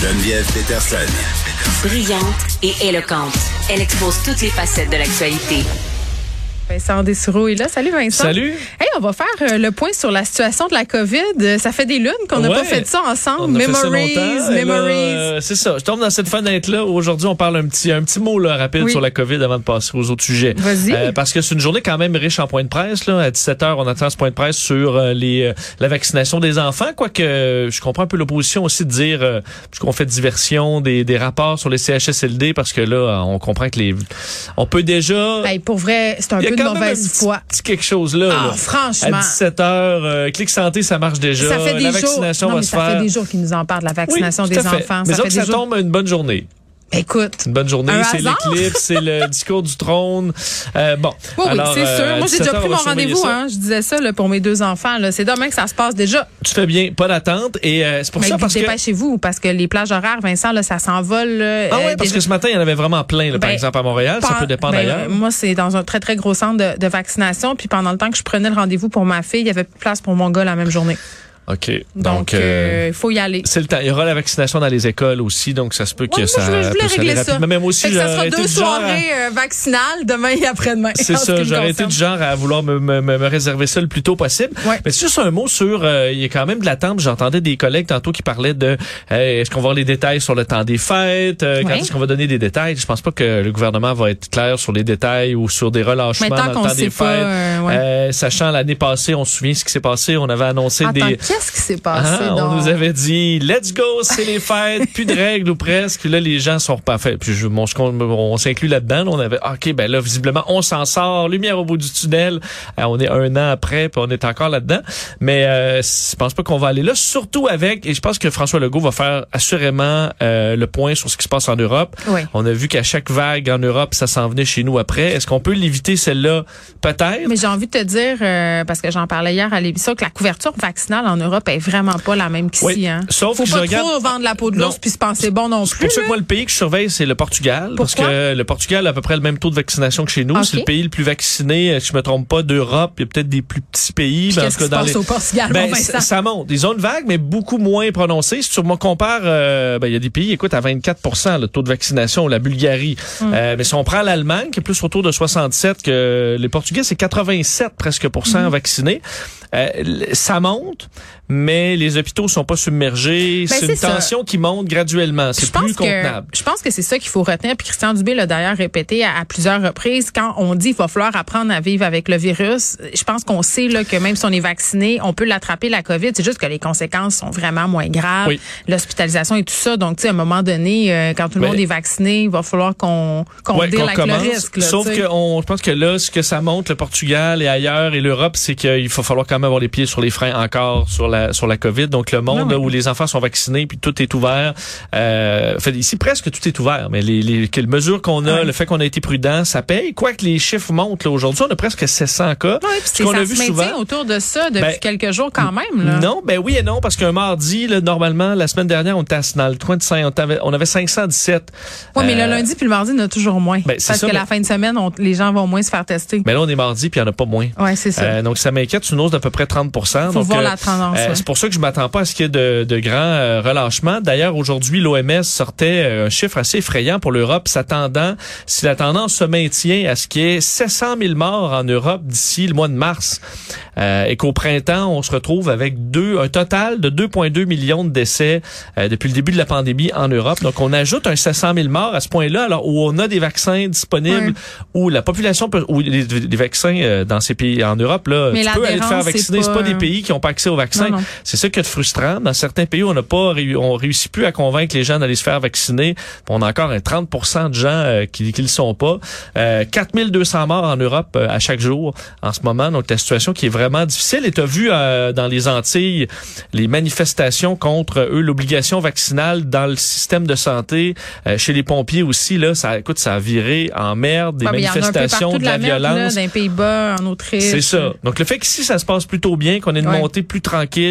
Geneviève Peterson. Brillante et éloquente, elle expose toutes les facettes de l'actualité. Vincent Dessureau est là. Salut Vincent. Salut. Hey, on va faire euh, le point sur la situation de la COVID. Euh, Ça fait des lunes qu'on n'a Ouais. pas fait ça ensemble. On ça memories, memories. euh, c'est ça. Je tombe dans cette fenêtre-là. où Aujourd'hui, on parle un petit, un petit mot là, rapide Oui. sur la COVID avant de passer aux autres sujets. Euh, Vas-y. parce que c'est une journée quand même riche en points de presse. Là. À 17h, on attend ce point de presse sur euh, les, la vaccination des enfants. Quoique, je comprends un peu l'opposition aussi de dire, puisqu'on fait diversion des, des rapports sur les CHSLD, parce que là, on comprend que les... On peut déjà... Hey, pour vrai, c'est un peu de mauvaise un petit- foi. quelque chose là. Ah, là. Franchement. À 17h, euh, Clic Santé, ça marche déjà. Ça fait des la jours. vaccination Non, va mais se ça faire. fait des jours qu'ils nous en parlent la vaccination Oui, des enfants. Mais ça fait ça des jours. tombe une bonne journée. Écoute. Une bonne journée, c'est l'éclipse, c'est le discours du trône. Euh, bon. Oui, oui, c'est euh, sûr. Moi, j'ai 17 déjà pris on mon rendez-vous. Hein. Je disais ça là, pour mes deux enfants. là. C'est demain que ça se passe déjà. Tu fais bien, pas d'attente. Et euh, c'est pour Mais ça parce que. dépêchez-vous parce que les plages horaires, Vincent, là, ça s'envole. Ah euh, ouais, parce déjà- que ce matin, il y en avait vraiment plein, là, par Ben, exemple, à Montréal. Ça peut dépendre ben, ailleurs. euh, Moi, c'est dans un très, très gros centre de, de vaccination. Puis pendant le temps que je prenais le rendez-vous pour ma fille, il y avait plus de place pour mon gars la même journée. OK. Donc, il euh, faut y aller. c'est le temps. Il y aura la vaccination dans les écoles aussi, donc ça se peut que Ouais, ça je je voulais régler ça. rapidement. Même aussi, ça sera deux genre à- soirées euh, vaccinales demain et après-demain. C'est ça, j'aurais été du genre à vouloir me, me, me- me réserver ça le plus tôt possible. Ouais. Mais c'est juste un mot sur, euh, il y a quand même de l'attente. J'entendais des collègues tantôt qui parlaient de, euh, est-ce qu'on va avoir les détails sur le temps des fêtes, euh, quand Ouais. est-ce qu'on va donner des détails? Je pense pas que le gouvernement va être clair sur les détails ou sur des relâchements Mais dans qu'on le temps sait des pas, fêtes. euh, ouais. Euh, sachant l'année passée, on se souvient ce qui s'est passé, on avait annoncé des... qu'est-ce qui s'est passé Ah, on donc? nous avait dit let's go, c'est les fêtes, plus de règles ou presque. Là, les gens sont pas faits. Puis je, ce qu'on- on s'inclut là-dedans. là, on avait ah, ok, ben là, visiblement, on s'en sort, lumière au bout du tunnel. Euh, on est un an après, puis on est encore là-dedans. Mais euh, je pense pas qu'on va aller là, surtout avec. Et je pense que François Legault va faire assurément euh, le point sur ce qui se passe en Europe. Oui. On a vu qu'à chaque vague en Europe, ça s'en venait chez nous après. Est-ce qu'on peut l'éviter celle-là? Peut-être. Mais j'ai envie de te dire, euh, parce que j'en parlais hier à l'émission, que la couverture vaccinale en Europe est vraiment pas la même qu'ici. Oui. Hein. Sauf Faut que pas je regarde- trop vendre la peau de l'ours puis se penser bon non plus. pour ça que moi, le pays que je surveille, c'est le Portugal. parce Pourquoi? que le Portugal a à peu près le même taux de vaccination que chez nous. Ok. C'est le pays le plus vacciné, euh, si je me trompe pas, d'Europe. Il y a peut-être des plus petits pays. Qu'est-ce qui se passe au Portugal, Ben, ça, ça monte. Ils ont une vague, mais beaucoup moins prononcée. Si tu me compares, euh, ben, il y a des pays, écoute, à 24 le taux de vaccination, la Bulgarie. Hum. Euh, mais si on prend l'Allemagne, qui est plus autour de 67, que les Portugais, c'est 87 presque pour Hum. cent vaccinés. Euh, ça monte, mais les hôpitaux sont pas submergés. Ben, c'est une ça. tension qui monte graduellement. C'est plus que contenable. je pense que c'est ça qu'il faut retenir. Puis Christian Dubé l'a d'ailleurs répété à, à plusieurs reprises quand on dit qu'il va falloir apprendre à vivre avec le virus. Je pense qu'on sait là que même si on est vacciné, on peut l'attraper la COVID. C'est juste que les conséquences sont vraiment moins graves, Oui. l'hospitalisation et tout ça. Donc tu sais à un moment donné, euh, quand tout le monde est vacciné, il va falloir qu'on qu'on Ouais, qu'on avec le commence. risque. là, Sauf que on, je pense que là, ce que ça montre, le Portugal et ailleurs et l'Europe, c'est qu'il va falloir quand même avoir les pieds sur les freins encore sur la sur la COVID. Donc le monde là, où les enfants sont vaccinés puis tout est ouvert. Euh, fait, ici presque tout est ouvert, mais les, les, mesures qu'on a, le fait qu'on a été prudent, ça paye. Quoique les chiffres montent là aujourd'hui, on a presque 700 cas. Puis ce qu'on a vu souvent. autour de ça depuis Ben, quelques jours quand même. Là. Non, ben oui et non, parce qu'un mardi, là, normalement, la semaine dernière, on était dans le coin de 5, on avait, on avait 517. Oui, mais Euh, le lundi puis le mardi, y en a toujours moins. Ben, parce ça, que la fin de semaine, on- les gens vont moins se faire tester. Mais là, on est mardi, puis il n'y en a pas moins. Ouais, c'est ça. Euh, donc, ça m'inquiète. C'est une hausse d'à peu près 30 Faut donc, voir euh, la tendance. Euh. C'est pour ça que je m'attends pas à ce qu'il y ait de, de grands euh, relâchements. D'ailleurs, aujourd'hui, l'OMS sortait euh, un chiffre assez effrayant pour l'Europe, s'attendant, si la tendance se maintient, à ce qu'il y ait 700 000 morts en Europe d'ici le mois de mars. Euh, et qu'au printemps, on se retrouve avec deux, un total de 2,2 millions de décès euh, depuis le début de la pandémie en Europe. Donc, on ajoute un 700 000 morts à ce point-là, alors où on a des vaccins disponibles, où la population peut, où les, les vaccins euh, dans ces pays en Europe, là, Mais tu peux aller te faire vacciner. C'est pas, pas- des pays qui n'ont pas accès aux vaccins. C'est ça qui est frustrant. Dans certains pays, on n'a pas, on réussit plus à convaincre les gens d'aller se faire vacciner. On a encore un 30% de gens euh, qui qui le sont pas. Euh, 4200 morts en Europe euh, à chaque jour en ce moment. Donc la situation qui est vraiment difficile. Et tu as vu euh, dans les Antilles les manifestations contre eux l'obligation vaccinale dans le système de santé euh, chez les pompiers aussi là. Ça écoute, ça a viré en merde des Ouais, manifestations de la, merde, là, violence. Dans les Pays-Bas, en Autriche. C'est ça. Donc le fait qu'ici ça se passe plutôt bien, qu'on ait une Ouais. montée plus tranquille,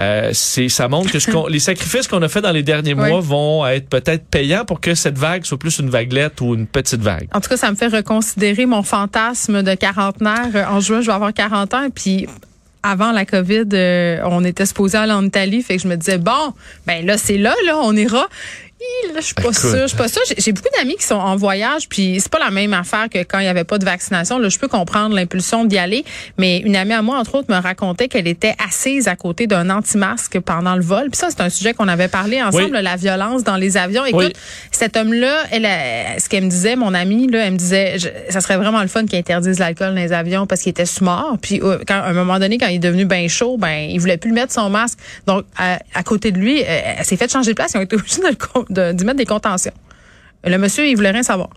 euh, c'est ça montre que ce les sacrifices qu'on a fait dans les derniers mois vont être peut-être payants pour que cette vague soit plus une vaguelette ou une petite vague. En tout cas, ça me fait reconsidérer mon fantasme de quarantenaire. Euh, En juin, je vais avoir 40 ans. Puis avant la COVID, euh, on était supposé aller en Italie, fait que je me disais bon, ben là c'est là, là, on ira. Je suis pas sûre, je suis pas sûre. J'ai- beaucoup d'amis qui sont en voyage, puis c'est pas la même affaire que quand il y avait pas de vaccination. Là, je peux comprendre l'impulsion d'y aller, mais une amie à moi, entre autres, me racontait qu'elle était assise à côté d'un anti-masque pendant le vol. Puis ça, c'est un sujet qu'on avait parlé ensemble, Oui. la violence dans les avions. Écoute, Oui. cet homme-là, elle, euh, ce qu'elle me disait, mon amie, là, elle me disait, je- ça serait vraiment le fun qu'ils interdisent l'alcool dans les avions parce qu'il était sous-mort. Puis, euh, quand, à un moment donné, quand il est devenu bien chaud, ben, il voulait plus mettre son masque. Donc, à, à côté de lui, euh, elle s'est fait changer de place. Ils ont été obligés de le d'y mettre des contentions. Le monsieur, il voulait rien savoir.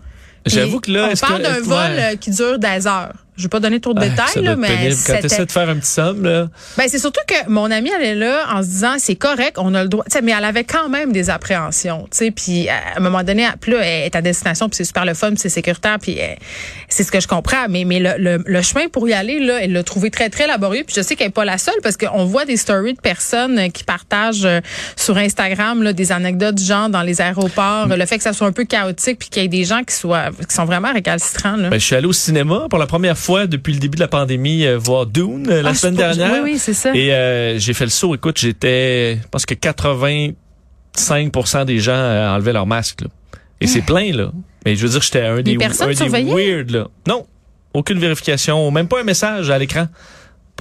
J'avoue que là, on parle d'un vol qui dure des heures. Je vais pas donner trop de Ah, détails, ça là, mais pénible. Quand tu c'était- essaies de faire un petit somme, là. ben, c'est surtout que mon amie, elle est là en se disant, c'est correct, on a le droit. Mais elle avait quand même des appréhensions, tu sais. Puis à un moment donné, puis là, elle est à destination, puis c'est super le fun, c'est sécuritaire, puis euh, c'est ce que je comprends. Mais mais le, le, le chemin pour y aller, là, elle l'a trouvé très très laborieux. Puis je sais qu'elle est pas la seule parce qu'on voit des stories de personnes euh, qui partagent euh, sur Instagram là, des anecdotes du genre dans les aéroports, le fait que ça soit un peu chaotique, puis qu'il y ait des gens qui soient qui sont vraiment récalcitrants. Là. Ben, je suis allé au cinéma pour la première fois depuis le début de la pandémie euh, voir Dune euh, la Ah, semaine dernière. Oui, oui, c'est ça. Et euh, j'ai fait le saut. Écoute, j'étais, je pense que 85% des gens euh, enlevaient leur masque. là. Et c'est plein là. Mais je veux dire, j'étais un des, un des weird là. Non, aucune vérification, même pas un message à l'écran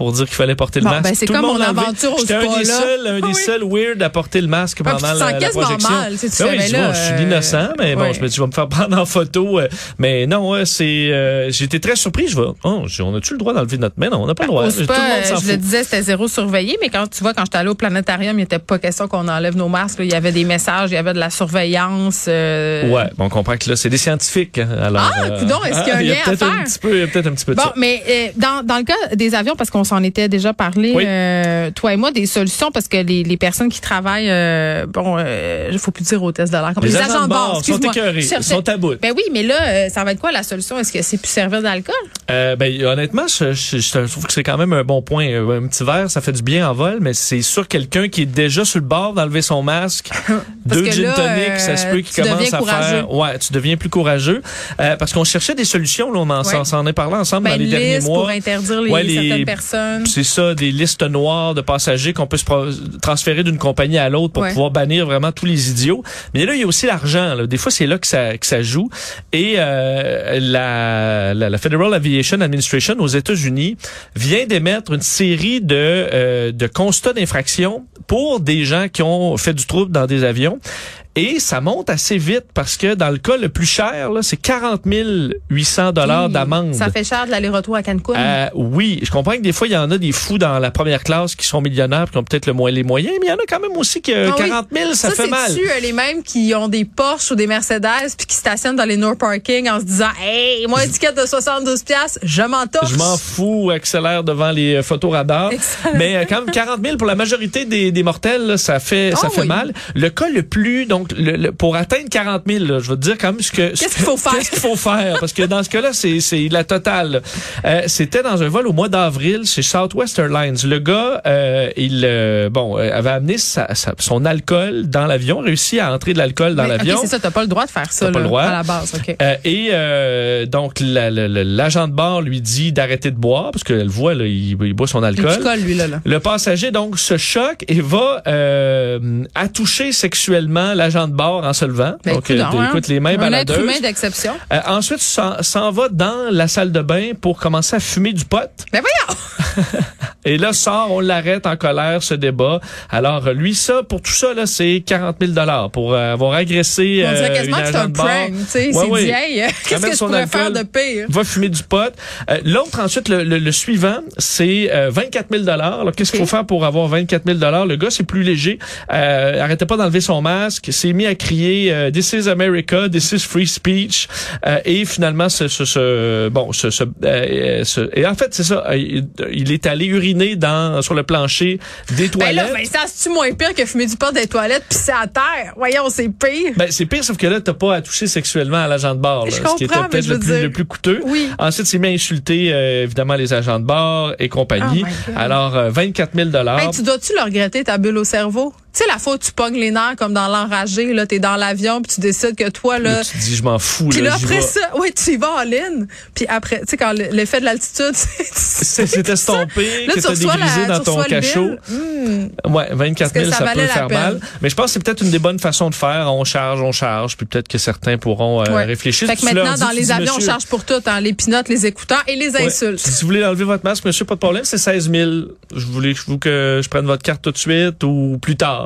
pour dire qu'il fallait porter le Bon, masque. ben, c'est comme mon aventure au J'étais un des là. seuls, un des Oui. seuls weird à porter le masque Ah, pendant te la, la projection. mal, tu Ben oui, ben je, là, vois, je suis euh, l'innocent, mais bon, je me dis, je vais me faire prendre en photo. euh, mais non, ouais, c'est, euh, j'étais très surpris. Je vais, oh, on a-tu le droit d'enlever notre main? Non, on n'a pas le droit. Tout le monde je le disais, c'était zéro surveillé, mais quand tu vois, quand j'étais allée au planétarium, il n'était pas question qu'on enlève nos masques. Il y avait des messages, il y avait de la surveillance. Ouais, bon, on comprend que là, c'est des scientifiques. hein, Alors, Ah, coudonc, est-ce qu'il y a un lien à faire? il y a peut-être un petit peu de Bon, mais dans, dans le cas des avions, parce qu'on s'en était déjà parlé, Oui. euh, toi et moi, des solutions, parce que les, les personnes qui travaillent, euh, bon, euh, il faut plus dire hôtesse de l'air, Les les, agents de bord sont écœurés, sont à bout. Ben oui, mais là, euh, ça va être quoi la solution? Est-ce que c'est plus servir d'alcool? Euh, ben, honnêtement, je, je- je trouve que c'est quand même un bon point. Euh, Un petit verre, ça fait du bien en vol, mais c'est sûr quelqu'un qui est déjà sur le bord d'enlever son masque, deux gin là, tonic, ça se euh, peut qu'il commence à faire. Ouais, tu deviens plus courageux. Euh, parce qu'on cherchait des solutions, là, on en, Ouais. s'en est parlé ensemble Ben, dans les une derniers mois. pour interdire les, Ouais, les- certaines personnes. C'est ça, des listes noires de passagers qu'on peut se transférer d'une compagnie à l'autre pour Ouais. pouvoir bannir vraiment tous les idiots. Mais là, il y a aussi l'argent. Des fois, c'est là que ça, que ça joue. Et euh, la, la, la Federal Aviation Administration aux États-Unis vient d'émettre une série de, euh, de constats d'infraction pour des gens qui ont fait du trouble dans des avions. Et ça monte assez vite parce que dans le cas le plus cher, c'est 40 800 dollars d'amende. Ça fait cher de l'aller-retour à Cancun. Euh, oui, je comprends que des fois, il y en a des fous dans la première classe qui sont millionnaires, qui ont peut-être le moins les moyens, mais il y en a quand même aussi qui, euh, Ah oui. 40 000, ça, fait mal. c'est-tu, euh, les mêmes qui ont des Porsche ou des Mercedes puis qui stationnent dans les no parking en se disant Hey, moi, étiquette de 72 pièces, je m'en. Je m'en fous, accélère devant les euh, photoradars. Excellent. Mais euh, quand même 40 000 pour la majorité des, des mortels, là, ça fait ça Ah fait oui. mal. Le cas le plus donc le, le- pour atteindre 40 000, là, je vais te dire quand même ce que Qu'est-ce ce qu'il faut faire? Qu'est-ce qu'il faut faire? Parce que dans ce cas-là, c'est c'est la totale. Euh, C'était dans un vol au mois d'avril chez Southwest Airlines. Le gars, euh, il euh, bon avait amené sa- sa- son alcool dans l'avion, réussi à entrer de l'alcool dans Mais, l'avion. OK, c'est ça, t'as pas le droit de faire ça T'as pas là, le droit. à la base. OK. Euh, et donc la- la- la- l'agent de bord lui dit d'arrêter de boire parce qu'elle voit là, il, il boit son alcool. petit col, lui, là. là. Le passager donc se choque et va euh, attoucher sexuellement l'agent de bord en se levant. Ben, donc coudonc, euh, hein. écoute les mains Un être baladeuses. humain d'exception. Euh, ensuite s'en s'en va dans la salle de bain pour commencer à fumer du pot. Mais voyons! Et là sort, on l'arrête en colère, ce débat. Alors euh, lui ça pour tout ça là c'est 40 000 dollars pour euh, avoir agressé On dirait euh, quasiment une que c'est un prank. Tu sais, c'est hey, euh, qu'est-ce que je pourrais faire de pire? va fumer du pot. Euh, L'autre, ensuite, le, le- le suivant, c'est euh, 24 000 Alors, qu'est-ce qu'il Ok. faut faire pour avoir 24 000 Le gars, c'est plus léger. Euh, arrêtait pas d'enlever son masque. S'est mis à crier euh, This is America, this is free speech. Euh, et finalement, ce, ce, ce- bon, ce, ce- euh, ce- et en fait, c'est ça. euh, Il, il est allé uriner dans sur le plancher des Ben là, toilettes. Vincent, c'est-tu moins pire que fumer du pot des toilettes puis c'est à terre? Voyons, c'est pire. Ben, c'est pire, sauf que là, t'as pas à toucher sexuellement à l'agent de bord. là, Je ce qui était peut-être le dire- le plus coûteux. Oui. Ensuite, c'est mis à insulter, euh, évidemment, les agents de bord et compagnie. Oh. Alors, euh, 24 000 Hey, tu dois-tu le regretter, ta bulle au cerveau? Tu sais, la fois où tu pognes les nerfs comme dans l'enragé, là, t'es dans l'avion, puis tu décides que toi, là. Là, tu dis, je m'en fous. Puis là, après ça, oui, tu y vas en ligne. Puis après, tu sais, quand le- l'effet de l'altitude, C'est c'est estompé, que t'as dégrisé dans ton cachot. Hmm. Ouais, 24 000, Est-ce que ça, ça peut faire mal. Mais je pense que c'est peut-être une des bonnes façons de faire. On charge, on charge, puis peut-être que certains pourront euh, Ouais. réfléchir. Fait que maintenant, dans les avions, on charge pour tout, hein, les pinottes, les écouteurs et les insultes. Si vous voulez enlever votre masque, monsieur, pas de problème, c'est 16 000. Je voulais que je prenne votre carte tout de suite ou plus tard.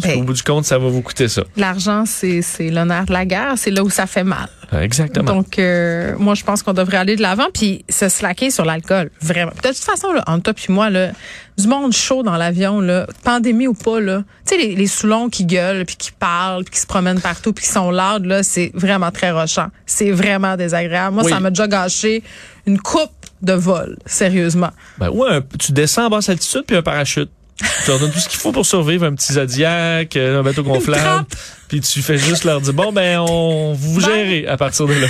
Parce qu'au bout du compte, ça va vous coûter ça. L'argent, c'est c'est l'honneur de la guerre, c'est là où ça fait mal. Exactement. Donc, euh, moi, je pense qu'on devrait aller de l'avant puis se slacker sur l'alcool. Vraiment. De toute façon, là, entre toi puis moi, là, du monde chaud dans l'avion, là, pandémie ou pas, là, tu sais, les, les Soulons qui gueulent puis qui parlent puis qui se promènent partout puis qui sont loud, là, c'est vraiment très rochant. C'est vraiment désagréable. Moi, Oui. ça m'a déjà gâché une coupe de vol, sérieusement. Ben, ouais, tu descends en basse altitude puis un parachute. Tu leur donnes tout ce qu'il faut pour survivre, un petit Zodiac, euh, un bateau gonflable. Puis tu fais juste leur dire, bon, ben, on vous gérez à partir de là.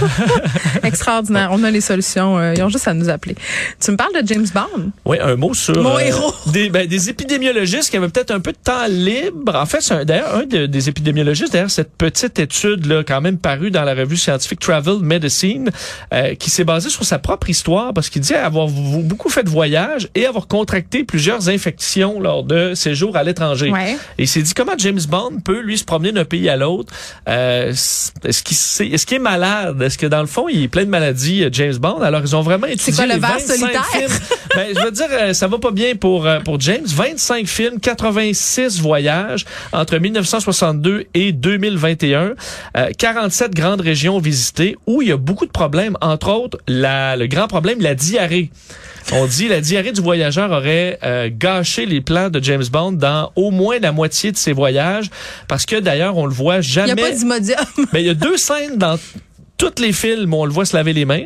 Extraordinaire. On a les solutions. euh, ils ont juste à nous appeler. Tu me parles de James Bond? Oui, un mot sur euh, Mon héros. Des, ben, des épidémiologistes qui avaient peut-être un peu de temps libre. En fait, c'est un- d'ailleurs un de- des épidémiologistes, d'ailleurs cette petite étude là, quand même parue dans la revue scientifique Travel Medicine, euh, qui s'est basée sur sa propre histoire parce qu'il dit avoir beaucoup fait de voyages et avoir contracté plusieurs infections lors de séjours à l'étranger. Ouais. Et il s'est dit comment James Bond peut lui se promener d'un pays à l'autre. Euh, est-ce qu'il sait- est-ce qu'il est malade? Est-ce que dans le fond il est plein de maladies euh, James Bond Alors ils ont vraiment étudié quoi, le les ver 25 solitaire? films. Ben, je veux dire euh, ça va pas bien pour euh, pour James. 25 films, 86 voyages entre 1962 et 2021, euh, 47 grandes régions visitées où il y a beaucoup de problèmes. Entre autres, la, le grand problème, la diarrhée. On dit la diarrhée du voyageur aurait euh, gâché les plans de James Bond dans au moins la moitié de ses voyages, parce que d'ailleurs on le voit Il jamais. n'y a pas d'imodium. Mais il y a deux scènes dans tous les films on le voit se laver les mains.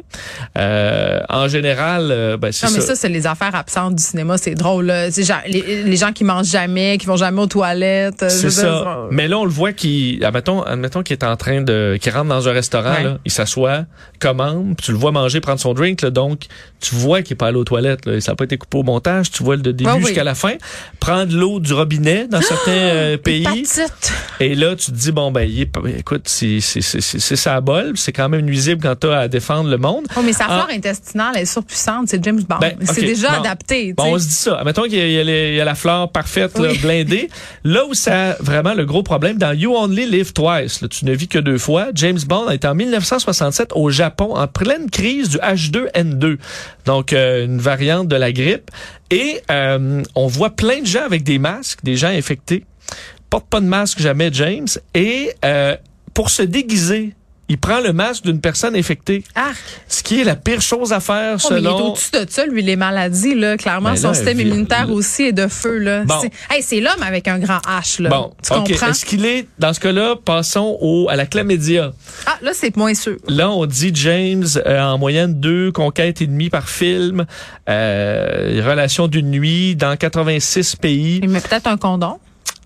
Euh, en général, euh, ben, c'est Non, mais ça. ça, c'est les affaires absentes du cinéma. C'est drôle. là. Les, les gens qui mangent jamais, qui vont jamais aux toilettes. euh, C'est ça. Mais là, on le voit qui, admettons, admettons qu'il est en train de, qu'il rentre dans un restaurant, Ouais. là, il s'assoit, commande, puis tu le vois manger, prendre son drink, là, donc tu vois qu'il est pas allé aux toilettes, là, ça n'a pas été coupé au montage, tu vois le début Ah oui. jusqu'à la fin, prendre l'eau du robinet dans certains euh, pays, Hépatite. et là tu te dis bon ben, il est, écoute, c'est c'est c'est ça bol, c'est quand même nuisible quand t'as à défendre le monde. Oh, mais sa Ah. flore intestinale est surpuissante. C'est James Bond. Ben, c'est déjà bon. adapté. tu Bon, on se dit ça. Mettons qu'il y a, y y la fleur parfaite, là, blindée. Là où ça a vraiment le gros problème, dans You Only Live Twice, là, tu ne vis que deux fois, James Bond est en 1967 au Japon, en pleine crise du H2N2, donc euh, une variante de la grippe. Et euh, on voit plein de gens avec des masques, des gens infectés. Porte pas de masque jamais, James. Et euh, pour se déguiser, il prend le masque d'une personne infectée, Arc. ce qui est la pire chose à faire Oh, mais il est selon... au-dessus de ça, lui, les maladies, là. Clairement, son système vi- immunitaire aussi est de feu, là. Bon. C'est hey, c'est l'homme avec un grand H, là. Bon, tu comprends? Est-ce qu'il est dans ce cas-là Passons au à la chlamydia? Ah, là, c'est moins sûr. Là, on dit James euh, en moyenne deux conquêtes et demie par film, euh, relation d'une nuit dans 86 pays. Il met peut-être un condom?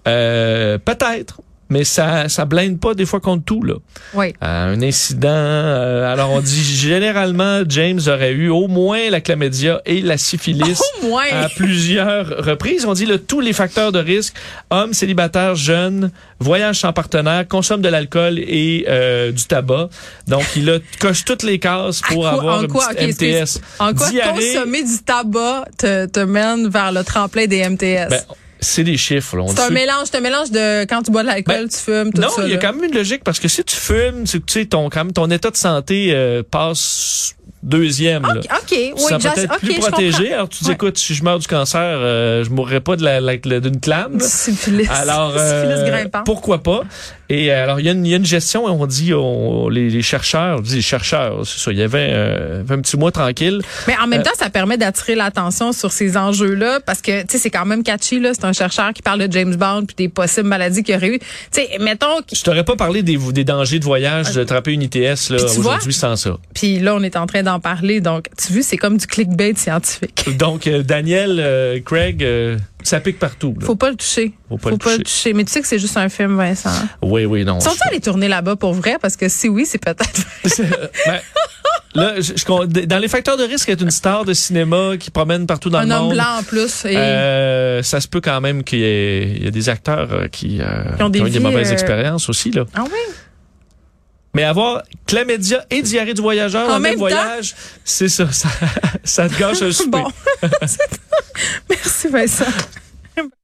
Euh, Peut-être, mais ça ça blinde pas des fois contre tout là. Oui. Euh, un incident. euh, alors on dit généralement James aurait eu au moins la chlamydia et la syphilis. Au moins. à plusieurs reprises. On dit le, tous les facteurs de risque, hommes, célibataires, jeunes, voyage sans partenaire, consomme de l'alcool et euh, du tabac. Donc, il a, coche toutes les cases pour quoi- avoir en une quoi. MTS. En quoi Diarrhée, consommer du tabac te, te mène vers le tremplin des MTS? ben, c'est des chiffres. là. On c'est un mélange, c'est un mélange de quand tu bois de l'alcool, Ben, tu fumes, tout non, ça. il y a quand même une logique parce que si tu fumes, c'est que tu sais, ton, quand même, ton état de santé euh, passe deuxième. là. OK, OK, oui, tu sens j'ass- peut-être OK, plus protégé. Alors, tu dis, Ouais. écoute, si je meurs du cancer, euh, je mourrai pas de la, la- la- d'une clame. Syphilis. Alors, euh, pourquoi pas? Et euh, alors, il y, a une- il y a une gestion, on dit, on- les, les chercheurs, on dit les chercheurs, c'est ça, il y avait, euh, un petit mois tranquille. Mais en même Euh, temps, ça permet d'attirer l'attention sur ces enjeux-là parce que, tu sais, c'est quand même catchy, là. C'est un chercheur qui parle de James Bond puis des possibles maladies qu'il aurait eu. Tu sais, mettons, Je t'aurais pas parlé des, des dangers de voyage, d'attraper une ITS, là, aujourd'hui, sans ça. puis là, on est en train donc, tu vois, c'est comme du clickbait scientifique. Donc, euh, Daniel, euh, Craig, euh, ça pique partout. Faut pas le toucher. Faut pas, Faut le, pas toucher. le, toucher. Mais tu sais que c'est juste un film, Vincent. Oui, oui, non. Sont-ils allés tourner là-bas pour vrai? Parce que si oui, c'est peut-être. Ben, là, je, je, dans les facteurs de risque, être une star de cinéma qui promène partout dans le monde. Un homme blanc en plus. Ça se peut quand même qu'il y, y, ait des acteurs qui, ont, des, eu des mauvaises expériences aussi. Là. Ah oui? Mais avoir Clamédia et diarrhée du voyageur en, en même, voyage, c'est ça, ça, ça te gâche un souper. bon. Merci Vincent.